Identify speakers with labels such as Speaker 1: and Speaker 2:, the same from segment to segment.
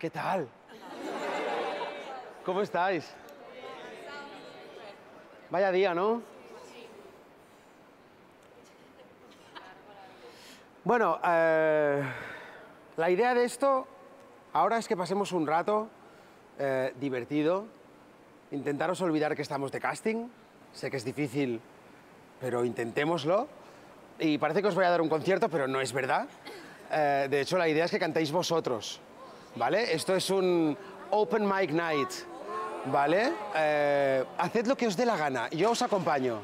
Speaker 1: ¿Qué tal? ¿Cómo estáis? Vaya día, ¿no? Bueno, eh, la idea de esto ahora es que pasemos un rato eh, divertido, intentaros olvidar que estamos de casting. Sé que es difícil, pero intentémoslo. Y parece que os voy a dar un concierto, pero no es verdad. Eh, de hecho, la idea es que cantéis vosotros, ¿vale? Esto es un open mic night, ¿vale? Eh, haced lo que os dé la gana, yo os acompaño.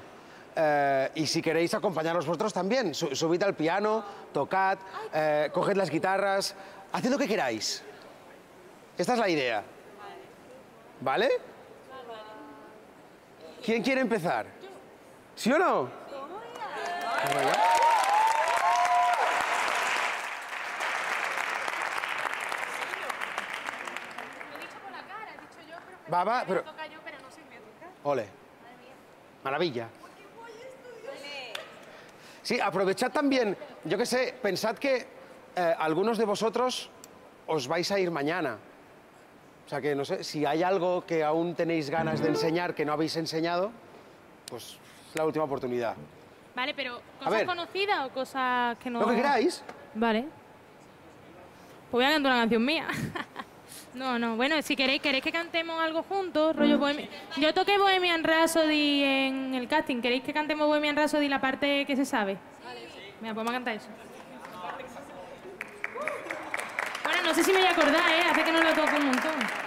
Speaker 1: Eh, y si queréis acompañaros vosotros también, su- subid al piano, tocad, eh, coged las guitarras, haced lo que queráis. Esta es la idea. ¿Vale? ¿Quién quiere empezar? ¿Sí o no? Venga. Va, va, pero... Ole. Maravilla. Sí, aprovechad también, yo qué sé, pensad que eh, algunos de vosotros os vais a ir mañana. O sea que no sé, si hay algo que aún tenéis ganas de enseñar que no habéis enseñado, pues es la última oportunidad.
Speaker 2: Vale, pero ¿cosas conocidas o cosas que no...?
Speaker 1: Lo que queráis.
Speaker 2: Vale. Pues voy a cantar una canción mía. no, no. Bueno, si queréis, queréis que cantemos algo juntos, rollo Bohemian... Yo toqué Bohemian Rhapsody en el casting. ¿Queréis que cantemos Bohemian Rhapsody la parte que se sabe? Venga, pues vamos a cantar eso. Bueno, no sé si me voy a acordar, ¿eh? Hace que no lo toco un montón.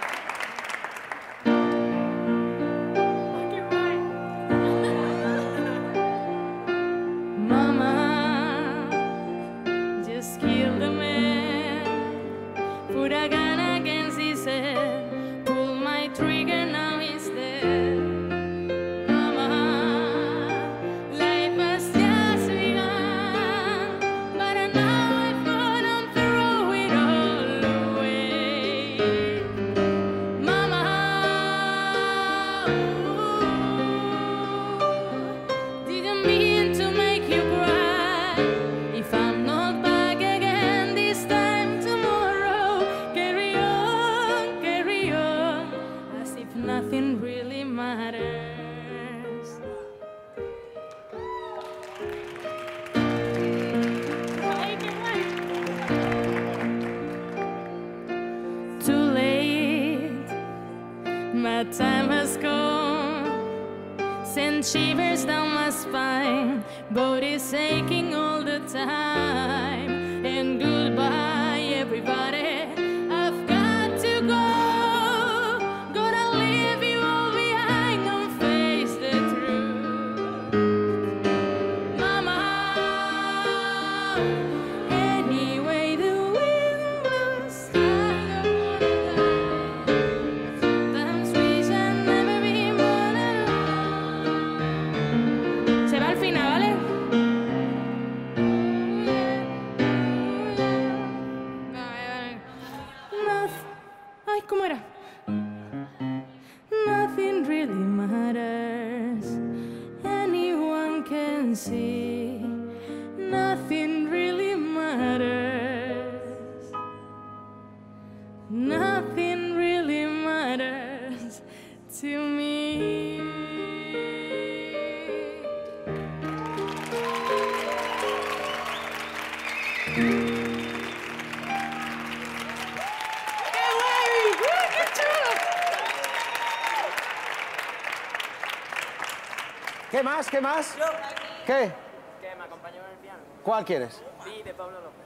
Speaker 2: My time has gone. Send shivers down my spine, body's aching all the time. And goodbye, ¿Qué
Speaker 1: más? ¿Qué más? ¿Qué?
Speaker 3: Que me acompañó en el piano.
Speaker 1: ¿Cuál quieres?
Speaker 3: Vi de Pablo López.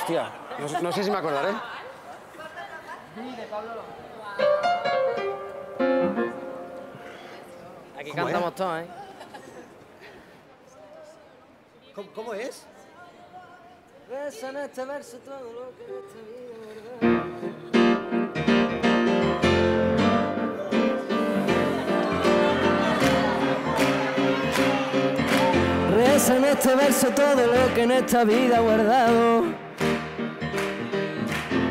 Speaker 1: Hostia, no, sé- no sé si me acordaré.
Speaker 3: Vi de Pablo López. Aquí
Speaker 1: ¿Cómo
Speaker 3: cantamos
Speaker 1: es?
Speaker 3: todos, ¿eh?
Speaker 1: ¿Cómo, cómo es?
Speaker 3: Reza en este verso todo lo que en esta Reza en este verso todo lo que en esta vida he guardado.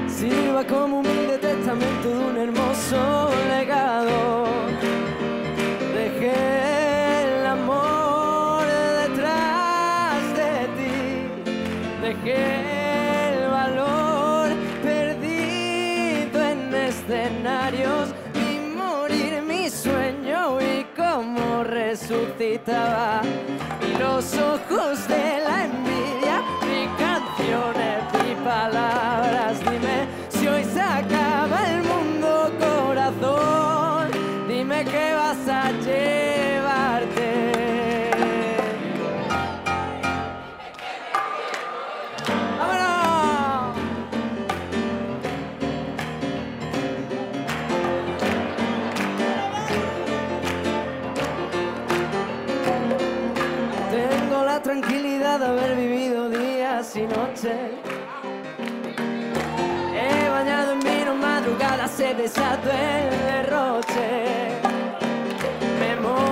Speaker 3: Sirva como humilde testamento de un hermoso legado. Dejé el amor detrás de ti. Dejé el valor, perdí diarios. Vi morir mi sueño y cómo resucitaba. Los ojos de la envidia, mi canciones, mi palabras. Dime desatado el derroche. Me emocioné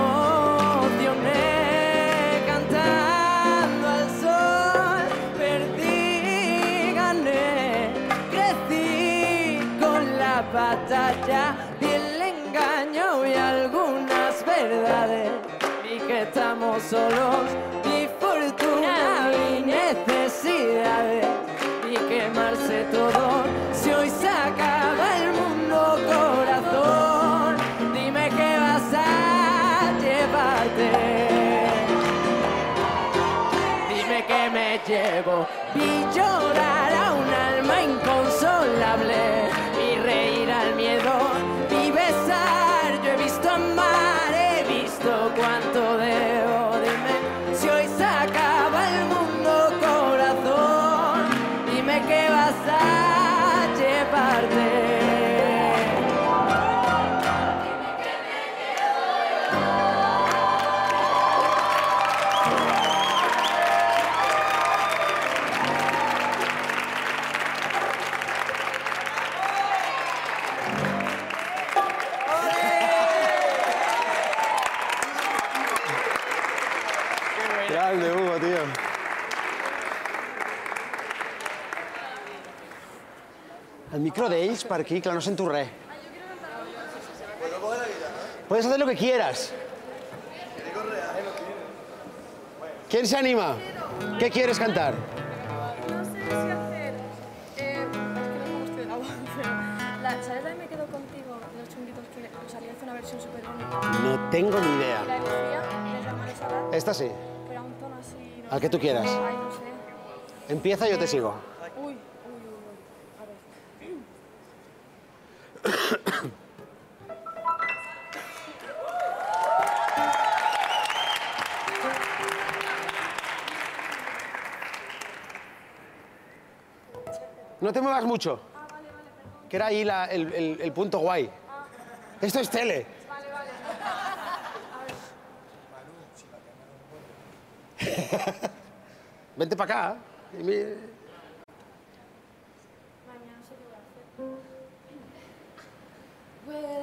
Speaker 3: cantando al sol. Perdí, gané, crecí con la batalla y el engaño y algunas verdades. Y que estamos solos, ni fortuna ni necesidades. Y quemarse todo, llevo.
Speaker 1: D'ells per aquí, clar, no sento res. Puedes hacer lo que quieras. ¿Quién se anima? ¿Qué quieres cantar?
Speaker 4: No sé si hacer. Eh, es que no me gusta de la voz, pero. La, ¿Sabes la de Me quedo contigo? de Los chunguitos que Rosalía hace una versión súper bonita.
Speaker 1: No tengo ni
Speaker 4: Y la
Speaker 1: idea.
Speaker 4: de Salat,
Speaker 1: Esta sí.
Speaker 4: pero a un tono así. No
Speaker 1: Al que tú quieras.
Speaker 4: Ay, no sé.
Speaker 1: Empieza, yo te sigo. No te muevas mucho. Que era ahí la- el, el- el punto guay. Esto es tele. Vente para acá. y mi-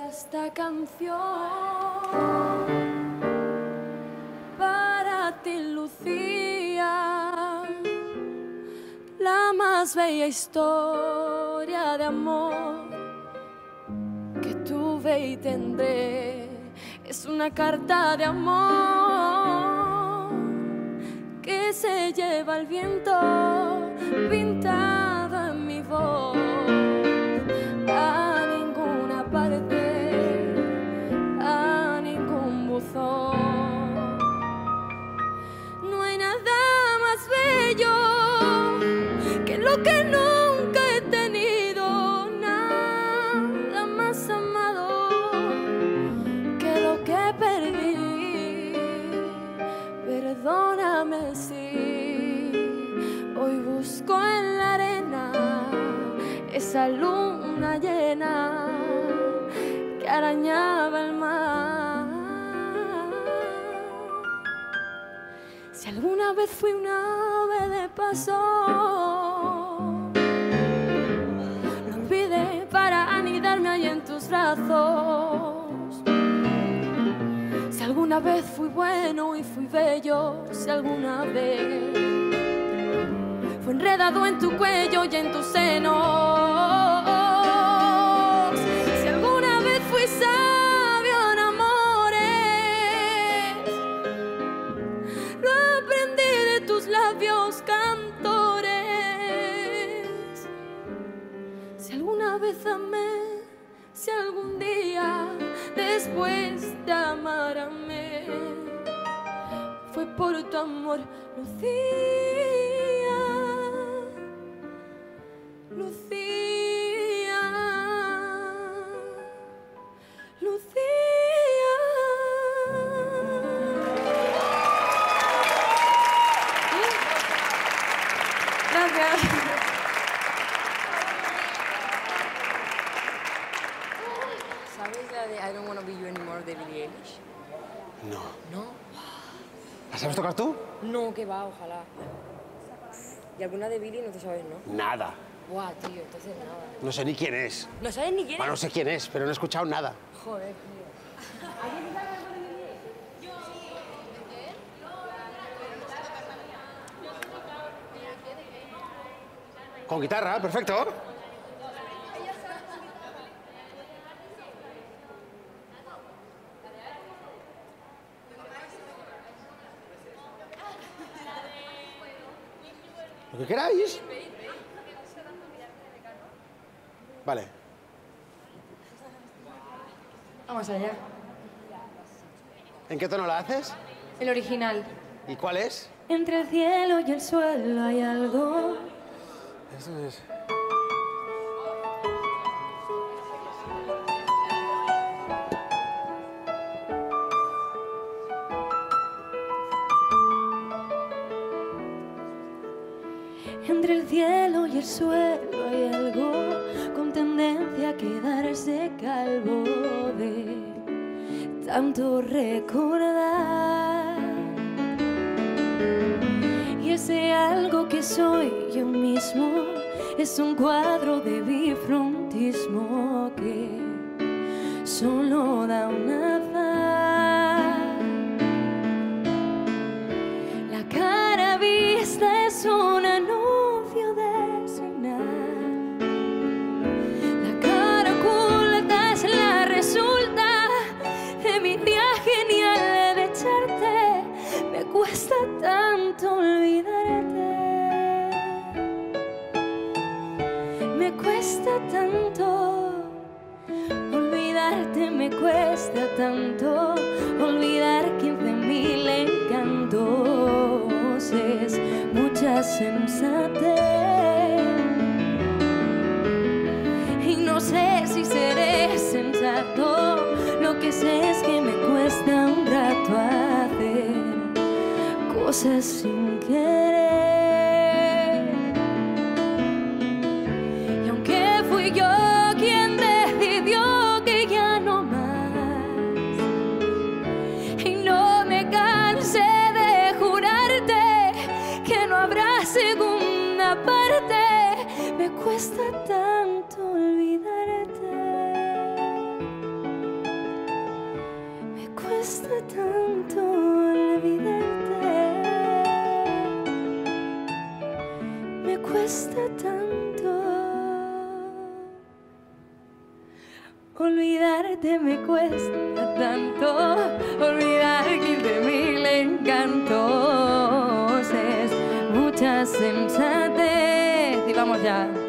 Speaker 4: esta canción para ti, Lucía, más bella historia de amor que tuve y tendré. Es una carta de amor que se lleva el viento pintado que nunca he tenido, nada más amado que lo que perdí. Perdóname si hoy busco en la arena esa luna llena que arañaba el mar. Si alguna vez fui una ave de paso, Si alguna vez fui bueno y fui bello, si alguna vez fue enredado en tu cuello y en tus senos. De amarme. Fue por tu amor, Lucía,
Speaker 5: Ojalá. ¿Y alguna de Billie no te sabes, no?
Speaker 1: Nada.
Speaker 5: Guau, tío, entonces nada.
Speaker 1: No sé ni quién es.
Speaker 5: ¿No sabes ni quién
Speaker 1: Bueno, no
Speaker 5: es?
Speaker 1: sé quién es, pero no he escuchado nada.
Speaker 5: Joder, tío.
Speaker 1: Con guitarra, perfecto. Lo que queráis. Vale.
Speaker 4: Vamos allá.
Speaker 1: ¿En qué tono la haces?
Speaker 4: El original.
Speaker 1: ¿Y cuál es?
Speaker 4: Entre el cielo y el suelo hay algo.
Speaker 1: Eso es.
Speaker 4: Tanto olvidar quince mil encantos. Es mucha sensatez. Y no sé si seré sensato. Lo que sé es que me cuesta un rato hacer cosas sin querer. Cuesta tanto olvidarte. Me cuesta tanto olvidarte. Me cuesta tanto. Olvidarte me cuesta tanto. Olvidar quince mil encantos. Es mucha sensatez. Y vamos ya.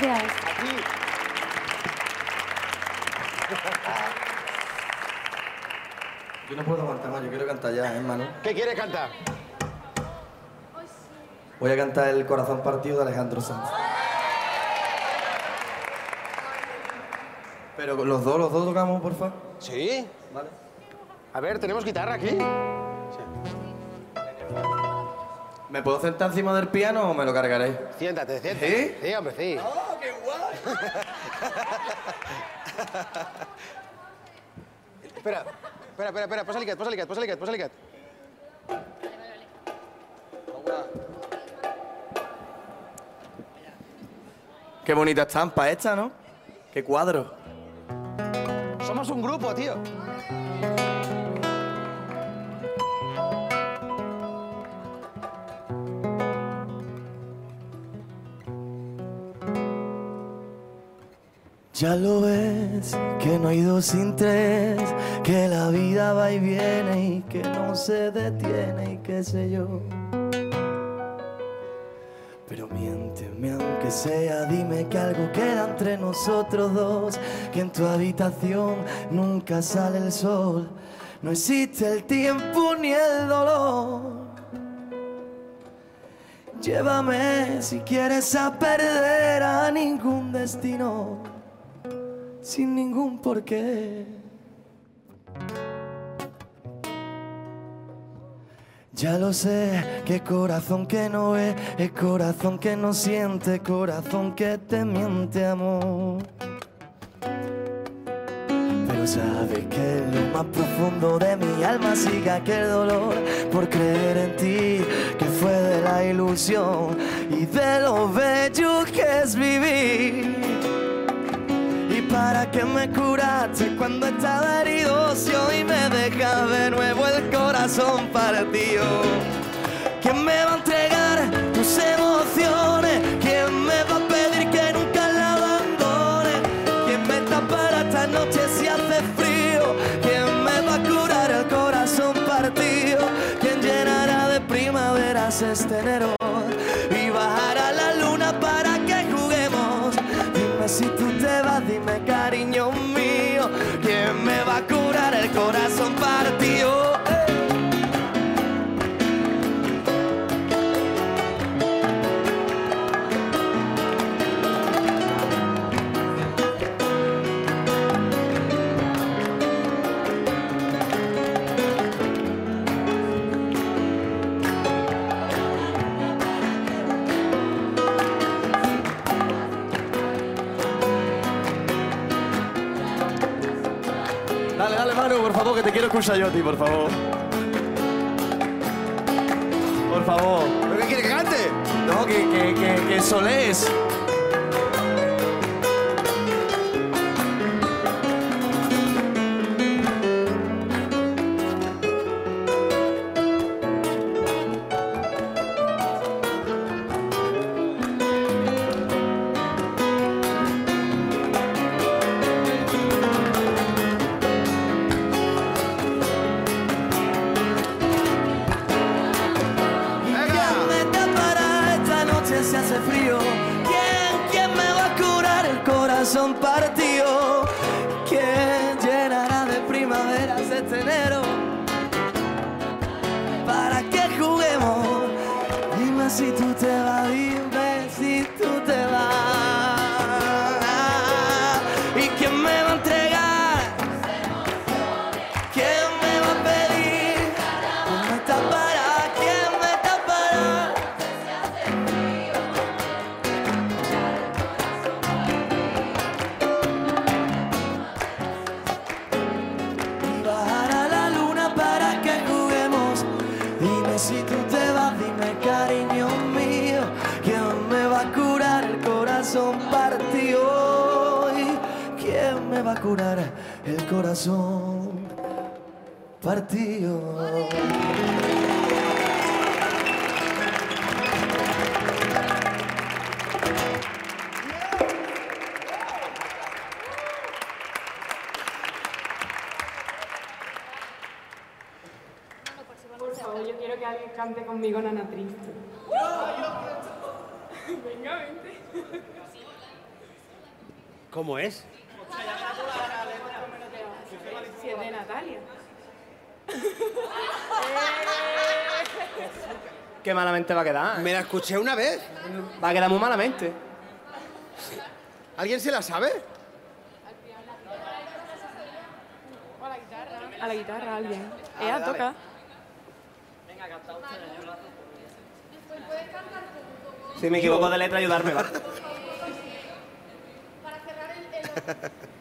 Speaker 4: Gracias.
Speaker 6: Yo no puedo aguantar más, yo quiero cantar ya, ¿eh, Manu?
Speaker 1: ¿Qué quieres cantar?
Speaker 6: Voy a cantar El corazón partido de Alejandro Sanz. Pero los dos, los dos tocamos, por favor.
Speaker 1: ¿Sí?
Speaker 6: Vale.
Speaker 1: A ver, ¿tenemos guitarra aquí?
Speaker 6: ¿Me puedo sentar encima del piano o me lo cargaré?
Speaker 1: Siéntate, siéntate.
Speaker 6: ¿Sí?
Speaker 1: Sí, hombre, sí. Espera, espera, espera, espera, posa-li aquest, posa-li aquest, posa-li aquest, posa-li aquest.
Speaker 7: Qué bonita estampa esta, ¿no? Qué cuadro.
Speaker 1: Somos un grupo, tío.
Speaker 7: Ya lo ves, que no hay dos sin tres, que la vida va y viene y que no se detiene y qué sé yo. Pero miénteme aunque sea, dime que algo queda entre nosotros dos, que en tu habitación nunca sale el sol, no existe el tiempo ni el dolor. Llévame si quieres a perder a ningún destino, sin ningún porqué. Ya lo sé, que corazón que no ve, es corazón que no siente, corazón que te miente, amor. Pero sabes que lo más profundo de mi alma sigue aquel dolor por creer en ti, que fue de la ilusión y de lo bello que es vivir. ¿Y para qué me curaste cuando estaba herido si hoy me deja de nuevo el corazón partido? ¿Quién me va a entregar tus emociones? ¿Quién me va a pedir que nunca la abandone? ¿Quién me tapará esta noche si hace frío? ¿Quién me va a curar el corazón partido? ¿Quién llenará de primaveras este enero? Corazón Manu, por favor, que te quiero escuchar yo a ti, por favor. Por favor.
Speaker 1: ¿Pero qué quiere que cante?
Speaker 7: No, que, que, que, que solés. Partido?
Speaker 3: Por favor, yo quiero que alguien cante conmigo Nana Triste. Venga, vente.
Speaker 1: ¿Cómo es?
Speaker 3: Si es de Natalia.
Speaker 8: Qué malamente va a quedar. ¿eh?
Speaker 1: Me la escuché una vez.
Speaker 8: Va a quedar muy malamente.
Speaker 1: ¿Alguien se la sabe?
Speaker 3: A la guitarra, alguien.
Speaker 1: Ah,
Speaker 3: Ella
Speaker 1: dale.
Speaker 3: toca.
Speaker 8: Si me equivoco de letra, ayudarme, va.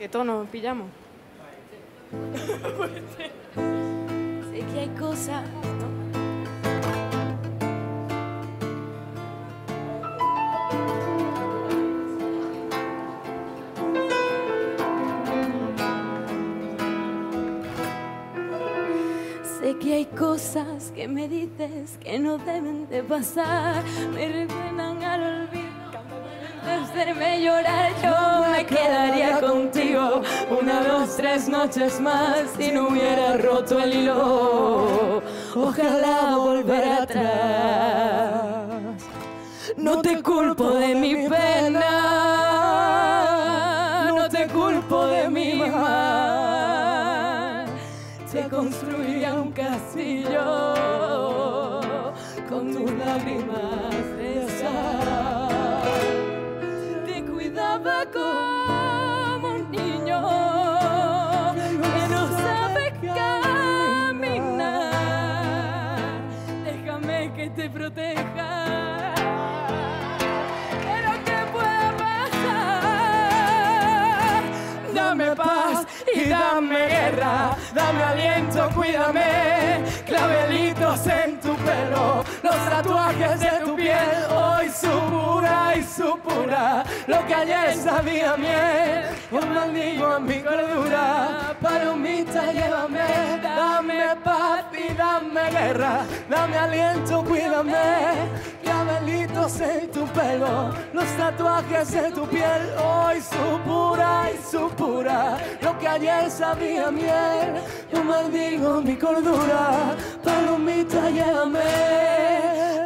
Speaker 9: ¿Qué tono pillamos?
Speaker 4: Sé que hay cosas. Sé que hay cosas que me dices que no deben de pasar, me recuerdan al olvido. Hacerme llorar, yo me quedaría contigo una, dos, tres noches más si no hubiera roto el hilo. Ojalá volver y dame guerra, dame aliento, cuídame. Clavelitos en tu pelo, los tatuajes de tu piel, hoy su pura y su pura. Lo que ayer sabía miel, yo maldigo a mi cordura. Palomita, llévame, dame paz y dame guerra, dame aliento, cuídame. Clavelitos en tu pelo, los tatuajes de tu piel, hoy su pura y su pura. Lo que ayer sabía miel, yo maldigo mi cordura. Palomita, llévame.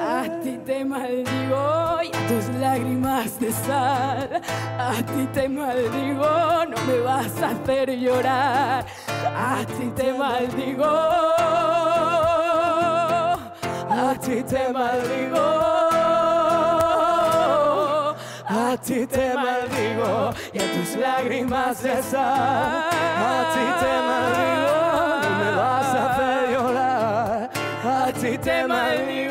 Speaker 4: A ti te maldigo y tus lágrimas de sal. A ti te maldigo, no me vas a hacer llorar. A ti te maldigo. A ti te maldigo, ti te maldigo y a tus lágrimas sal. A ti te maldigo, no me vas a hacer llorar. A ti te maldigo,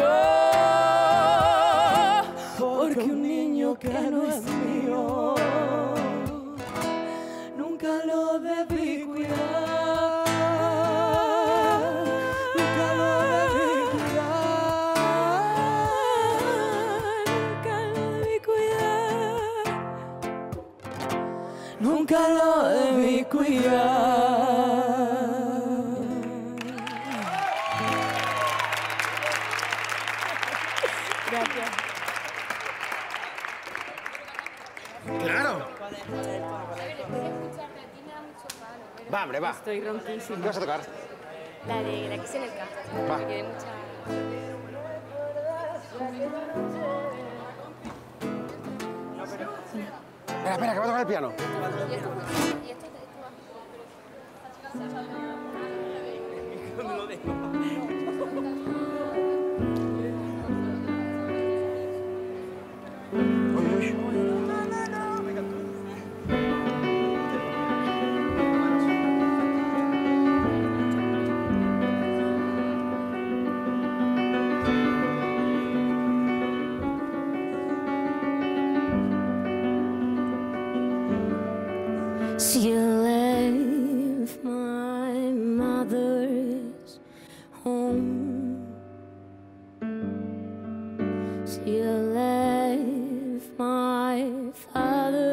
Speaker 1: Va.
Speaker 9: Estoy ronquísima.
Speaker 1: ¿Qué vas a tocar?
Speaker 5: La de la que es en el K.
Speaker 1: Va.
Speaker 5: Me quedé mucha.
Speaker 1: Espera, espera, que va a tocar el piano.
Speaker 5: Y esto, y esto, esto
Speaker 4: still left my
Speaker 10: father.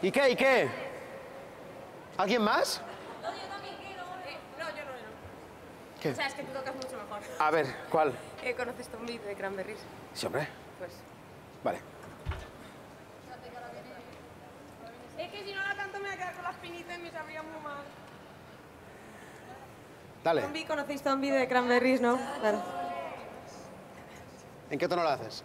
Speaker 1: ¿Y qué? ¿Y qué? ¿Alguien más? ¿Qué?
Speaker 11: O sea, es que tú tocas mucho mejor.
Speaker 1: A ver, ¿cuál?
Speaker 11: Eh, ¿Conoces Tom Lee de Cranberries?
Speaker 1: Sí, hombre.
Speaker 11: Pues.
Speaker 1: Vale.
Speaker 11: Es que si no la canto me voy a quedar con las pinitas y me sabría muy mal.
Speaker 1: Dale.
Speaker 11: Tombi, ¿conocéis Tombi de Cranberries, no? Claro.
Speaker 1: ¿En qué tono lo haces?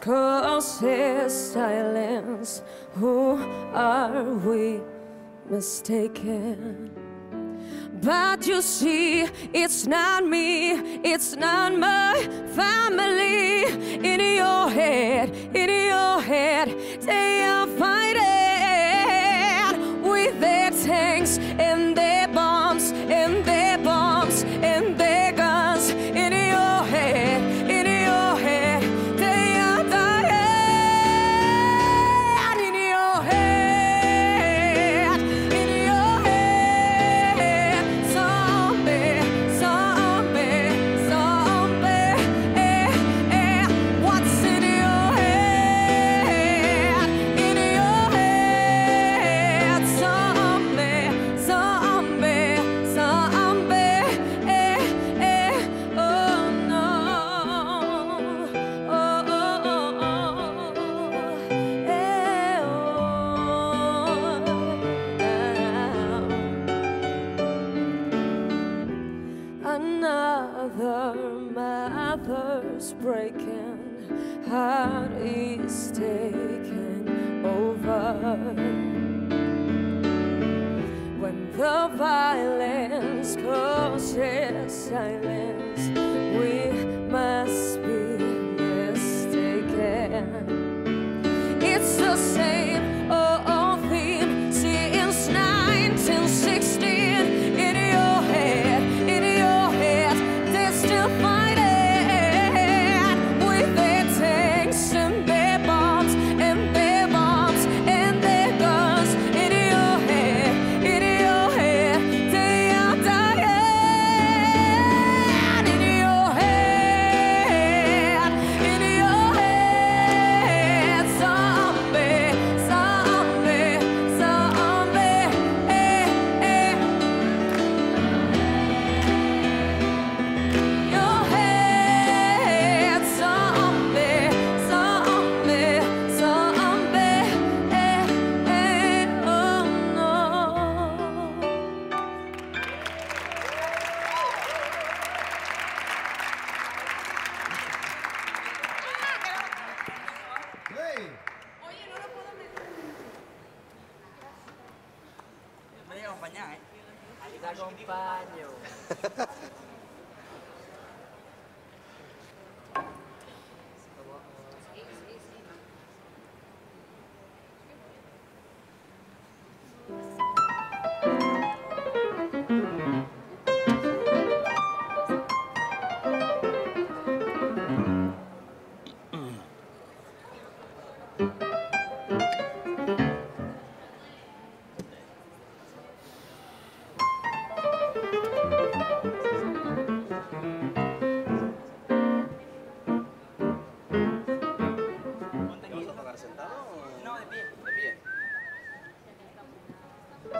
Speaker 4: Causes silence, who are we mistaken? But you see, it's not me, it's not my family. In your head, in your head, they are fighting with their tanks and their violence causes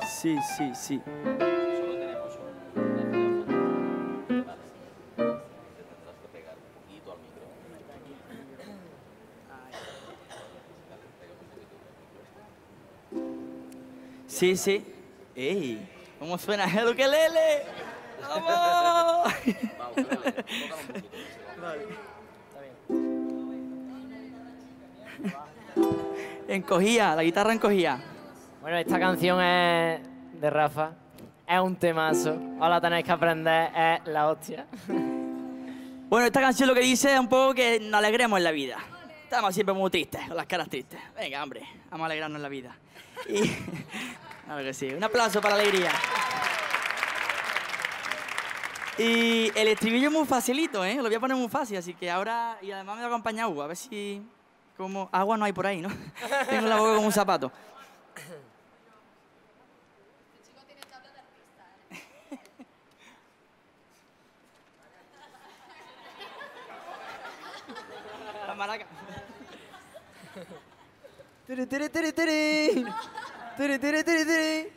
Speaker 12: Sí, sí, sí. Sí, sí. ¡Ey! ¿Cómo suena el ukelele? ¡Vamos! Encogía, la guitarra encogía.
Speaker 3: Bueno, esta canción es de Rafa. Es un temazo. Ahora tenéis que aprender. Es la hostia.
Speaker 12: Bueno, esta canción lo que dice es un poco que nos alegremos en la vida. Estamos siempre muy tristes, con las caras tristes. Venga, hombre, vamos a alegrarnos en la vida. Y, claro que sí, un aplauso para la alegría. Y el estribillo es muy facilito, ¿eh? Lo voy a poner muy fácil, así que ahora... Y además me va a acompañar agua, a ver si... Como... Agua no hay por ahí, ¿no? Tengo la boca como un zapato. tiri.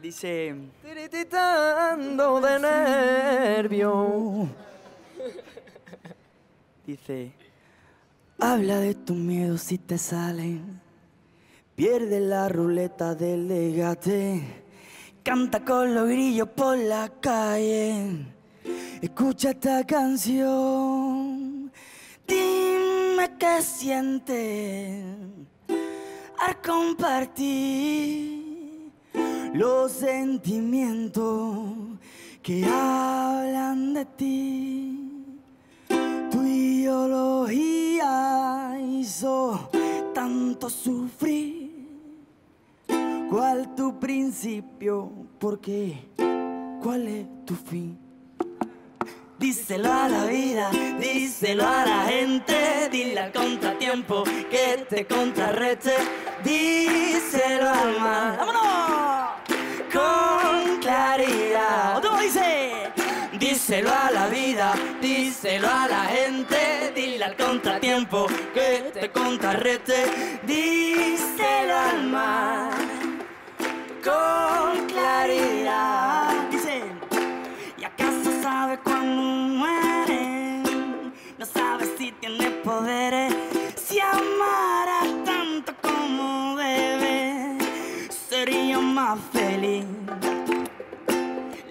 Speaker 12: Dice...
Speaker 3: Tiritando de nervio.
Speaker 12: Dice, habla de tus miedos si te salen. Pierde la ruleta del legate. Canta con los grillos por la calle. Escucha esta canción. Dime qué sientes al compartir los sentimientos que hablan de ti. Tu ideología hizo tanto sufrir. ¿Cuál tu principio? ¿Por qué? ¿Cuál es tu fin? Díselo a la vida, díselo a la gente, dile al contratiempo que te contrarreste, díselo al mar. ¡Vámonos! Con claridad. ¿Cómo dice? Díselo a la vida, díselo a la gente, dile al contratiempo que te contrarreste, díselo al mar. Con claridad. Dice. ¿Y acaso sabe cuando muere? No sabe si tiene poderes. Si amara tanto como debe, sería más feliz.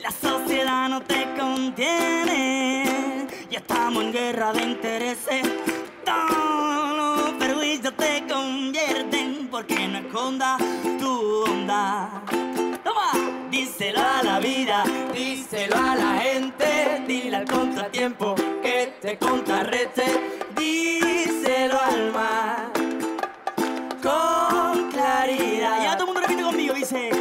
Speaker 12: La sociedad no te contiene. Ya estamos en guerra de intereses. Todos los perjuicios te convierten porque no escondas tu onda. Díselo a la vida, díselo a la gente, dile al contratiempo que te contrarreste, díselo al mar con claridad. Ya todo el mundo repite conmigo, dice.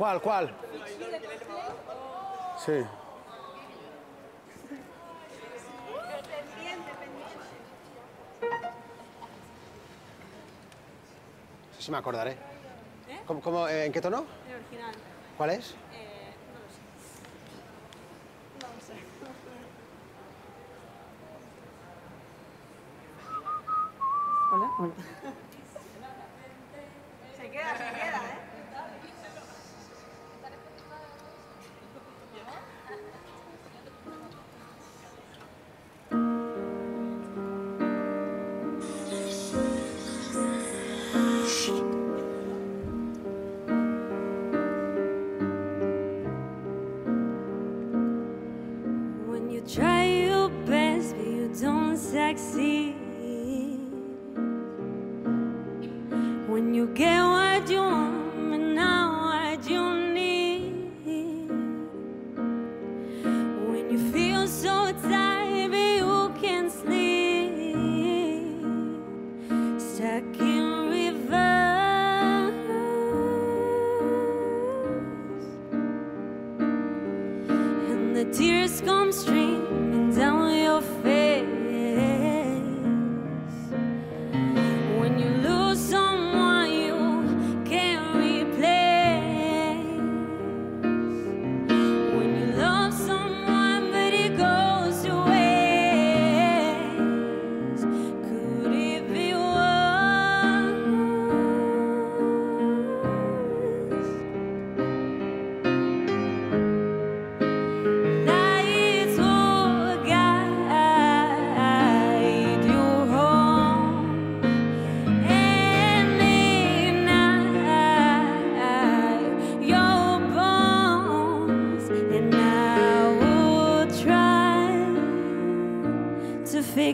Speaker 12: ¿Cuál, cuál?
Speaker 1: Sí. Sí, sí me acordaré. ¿Eh? ¿Cómo, cómo, eh, ¿En qué tono?
Speaker 9: El original.
Speaker 1: ¿Cuál es?
Speaker 9: Eh, no lo sé. No.
Speaker 4: Hola, hola.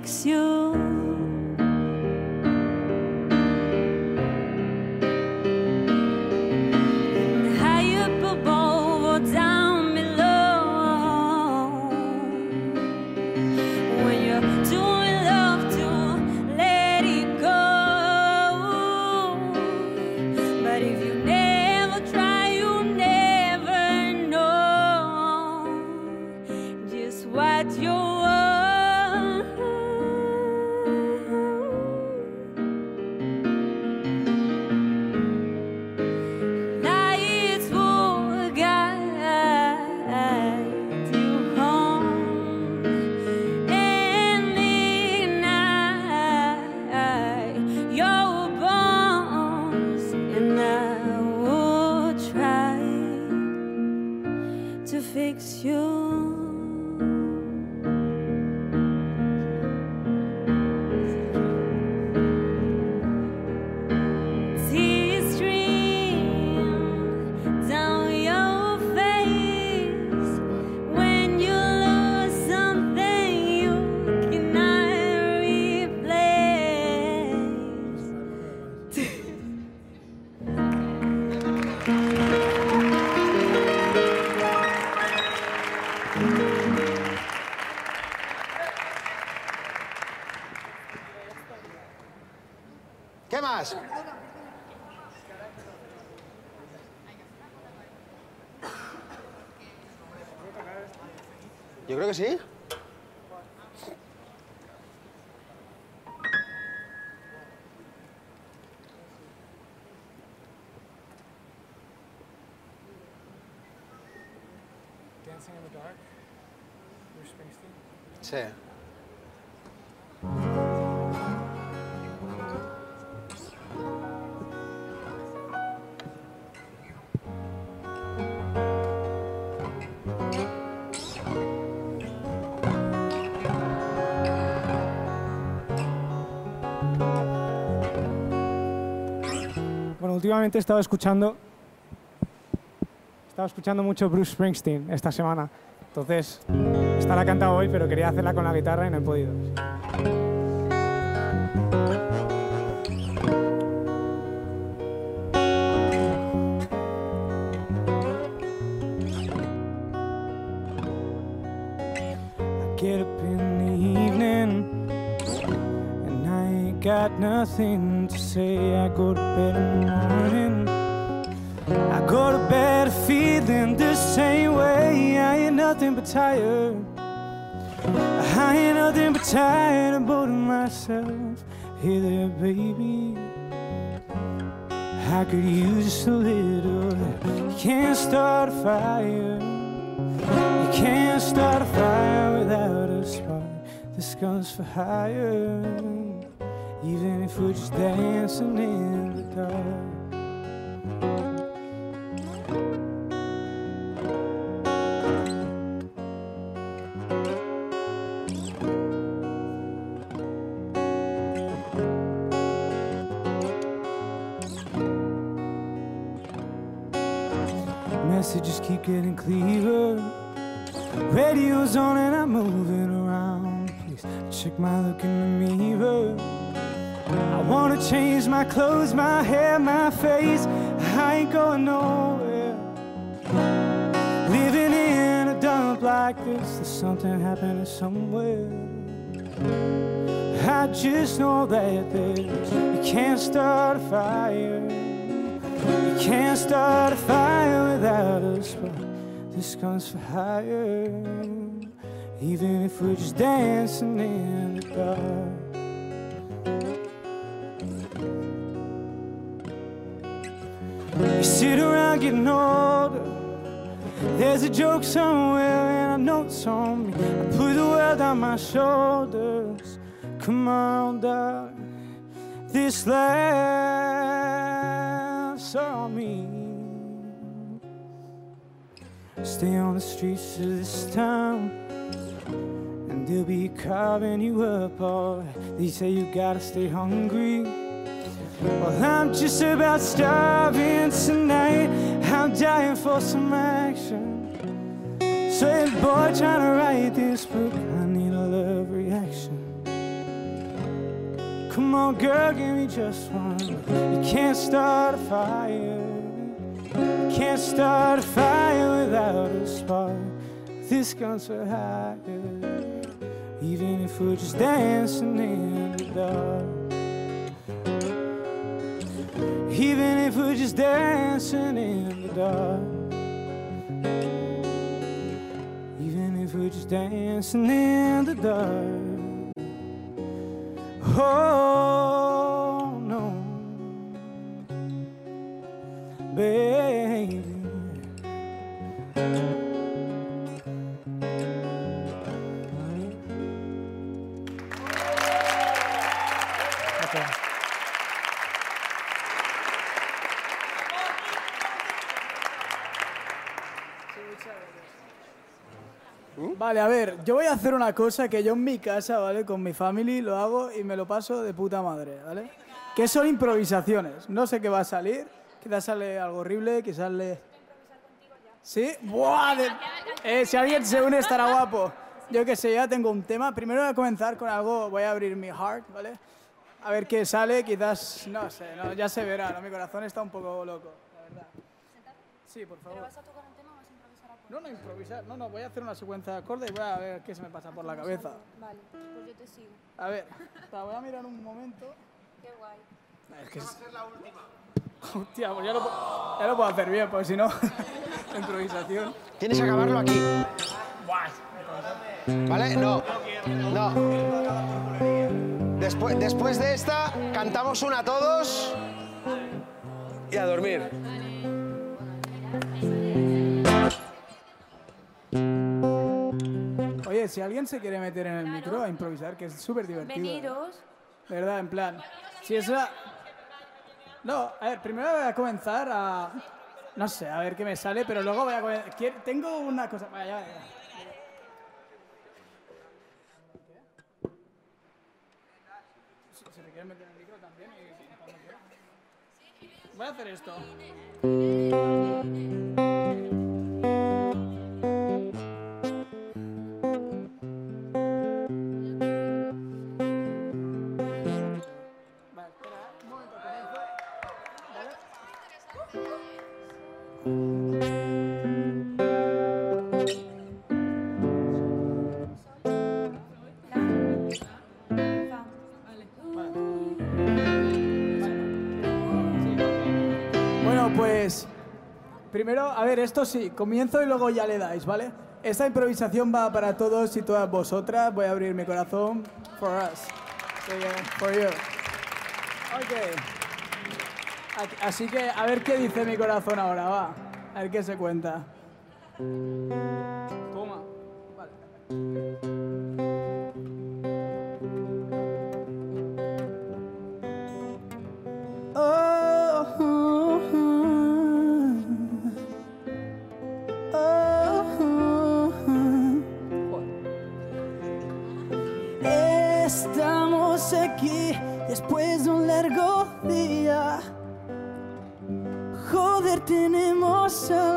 Speaker 13: To fix
Speaker 1: Sí.
Speaker 14: Últimamente he estado escuchando. He estado escuchando mucho Bruce Springsteen esta semana. Entonces, esta la he cantado hoy, pero quería hacerla con la guitarra y no he podido. I get up in the evening and I ain't got nothing to say. I go to bed in the morning. I go to bed feeling the same way. I ain't nothing but tired. I ain't nothing but tired of boring myself. Hey there, baby. I could use just a little. You can't start a fire. You can't start a fire without a spark. This gun's for hire. Even if we're just dancing in the dark. Something happening somewhere. I just know that there's you can't start a fire. You can't start a fire without a spark. This gun's for hire. Even if we're just dancing in the dark. You sit around getting older. There's a joke somewhere and I know it's on me. I put the world on my shoulders. Come on, darling. This laughs on me. Stay on the streets of this town. And they'll be carving you up alright. They say you gotta stay hungry. Well, I'm just about starving tonight. I'm dying for some action. Say, boy, trying to write this book, I need a love reaction. Come on, girl, give me just one. You can't start a fire. You can't start a fire without a spark. This gun's for hire. Even if we're just dancing in the dark. Even if we're just dancing in the dark. Even if we're just dancing in the dark. Oh no, baby.
Speaker 15: Vale, a ver, yo voy a hacer una cosa que yo en mi casa, ¿vale? Con mi family lo hago y me lo paso de puta madre, ¿vale? Que son improvisaciones. No sé qué va a salir. Quizás sale algo horrible, quizás sale... ¿Sí? ¡Buah! de- Eh, si alguien se une estará guapo. Yo qué sé, ya tengo un tema. Primero voy a comenzar con algo, voy a abrir mi heart, ¿vale? A ver qué sale, quizás, no sé, no, ya se verá, ¿no? Mi corazón está un poco loco, la verdad. Sí, por favor. No, no, improvisar. No, no, voy a hacer una secuencia de acordes y voy a ver qué se me pasa por la cabeza.
Speaker 4: Vale, pues yo te sigo.
Speaker 15: A ver, la voy a mirar un momento.
Speaker 4: Qué guay.
Speaker 15: Es que es... la última. Hostia, pues ya lo, pu- ya lo puedo hacer bien, pues si no, la improvisación.
Speaker 1: Tienes que acabarlo aquí. ¿Vale? No. No. Después, después de esta, cantamos una todos y a dormir.
Speaker 15: Oye, si alguien se quiere meter en el micro a improvisar, que es súper divertido. ¿Verdad? En plan, si es la... No, a ver, primero voy a comenzar a... No sé, a ver qué me sale, pero luego voy a comenzar... Tengo una cosa... Vaya, vaya. Se meter el micro también y. Voy a hacer esto. Primero, a ver, esto sí, comienzo y luego ya le dais, ¿vale? Esta improvisación va para todos y todas vosotras. Voy a abrir mi corazón. For us. For you. Ok. Así que a ver qué dice mi corazón ahora, va. A ver qué se cuenta. Toma.
Speaker 16: Estamos Joder, tenemos alguna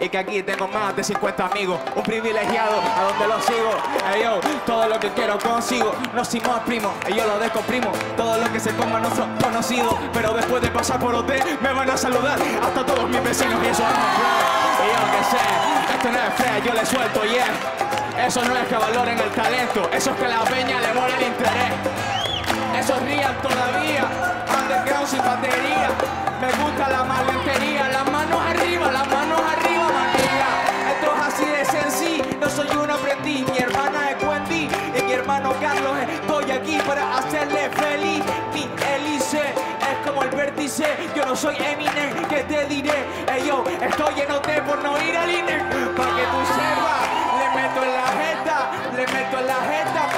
Speaker 16: y
Speaker 2: que
Speaker 17: aquí tengo más de 50 amigos. Un privilegiado a donde lo sigo. Ey, yo, todo lo que quiero consigo. No soy más primo, y yo lo descomprimo. Todo lo que se coma no son conocidos. Pero después de pasar por OT me van a saludar hasta todos mis vecinos y eso es. Y yo que sé, esto no es fea, yo le suelto, yeah. Eso no es que valoren el talento, eso es que la peña le mola el interés. Eso es real todavía, underground sin batería. Me gusta la malentería, Mi hermana es Wendy y mi hermano Carlos. Estoy aquí para hacerle feliz. Mi hélice es como el vértice. Yo no soy Eminem, que te diré. Ey, yo estoy en OT por no ir al INE. Para que tú sepas, le meto en la jeta, le meto en la jeta,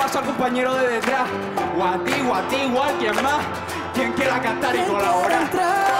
Speaker 17: paso al compañero de detrás. O a ti, o a ti, o a alguien más. Quien quiera cantar y colaborar.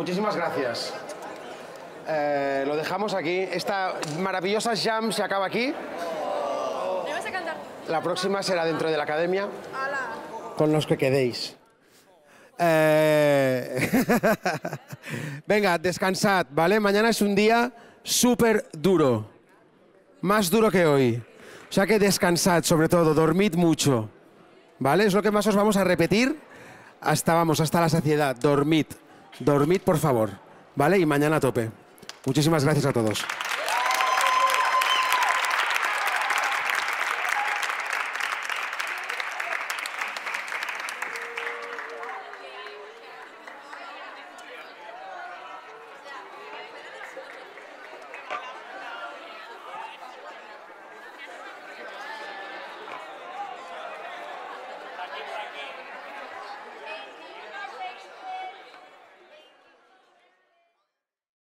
Speaker 1: Muchísimas gracias. Eh, lo dejamos aquí. Esta maravillosa jam se acaba aquí.
Speaker 4: ¿Me vas a cantar?
Speaker 1: La próxima será dentro de la academia
Speaker 4: ¡Hala!
Speaker 1: con los que quedéis. Eh, Venga, descansad, ¿vale? Mañana es un día súper duro. Más duro que hoy. O sea que descansad, sobre todo, dormid mucho. ¿Vale? Es lo que más os vamos a repetir hasta, vamos, hasta la saciedad. Dormid. Dormid, por favor. ¿Vale? Y mañana a tope. Muchísimas gracias a todos.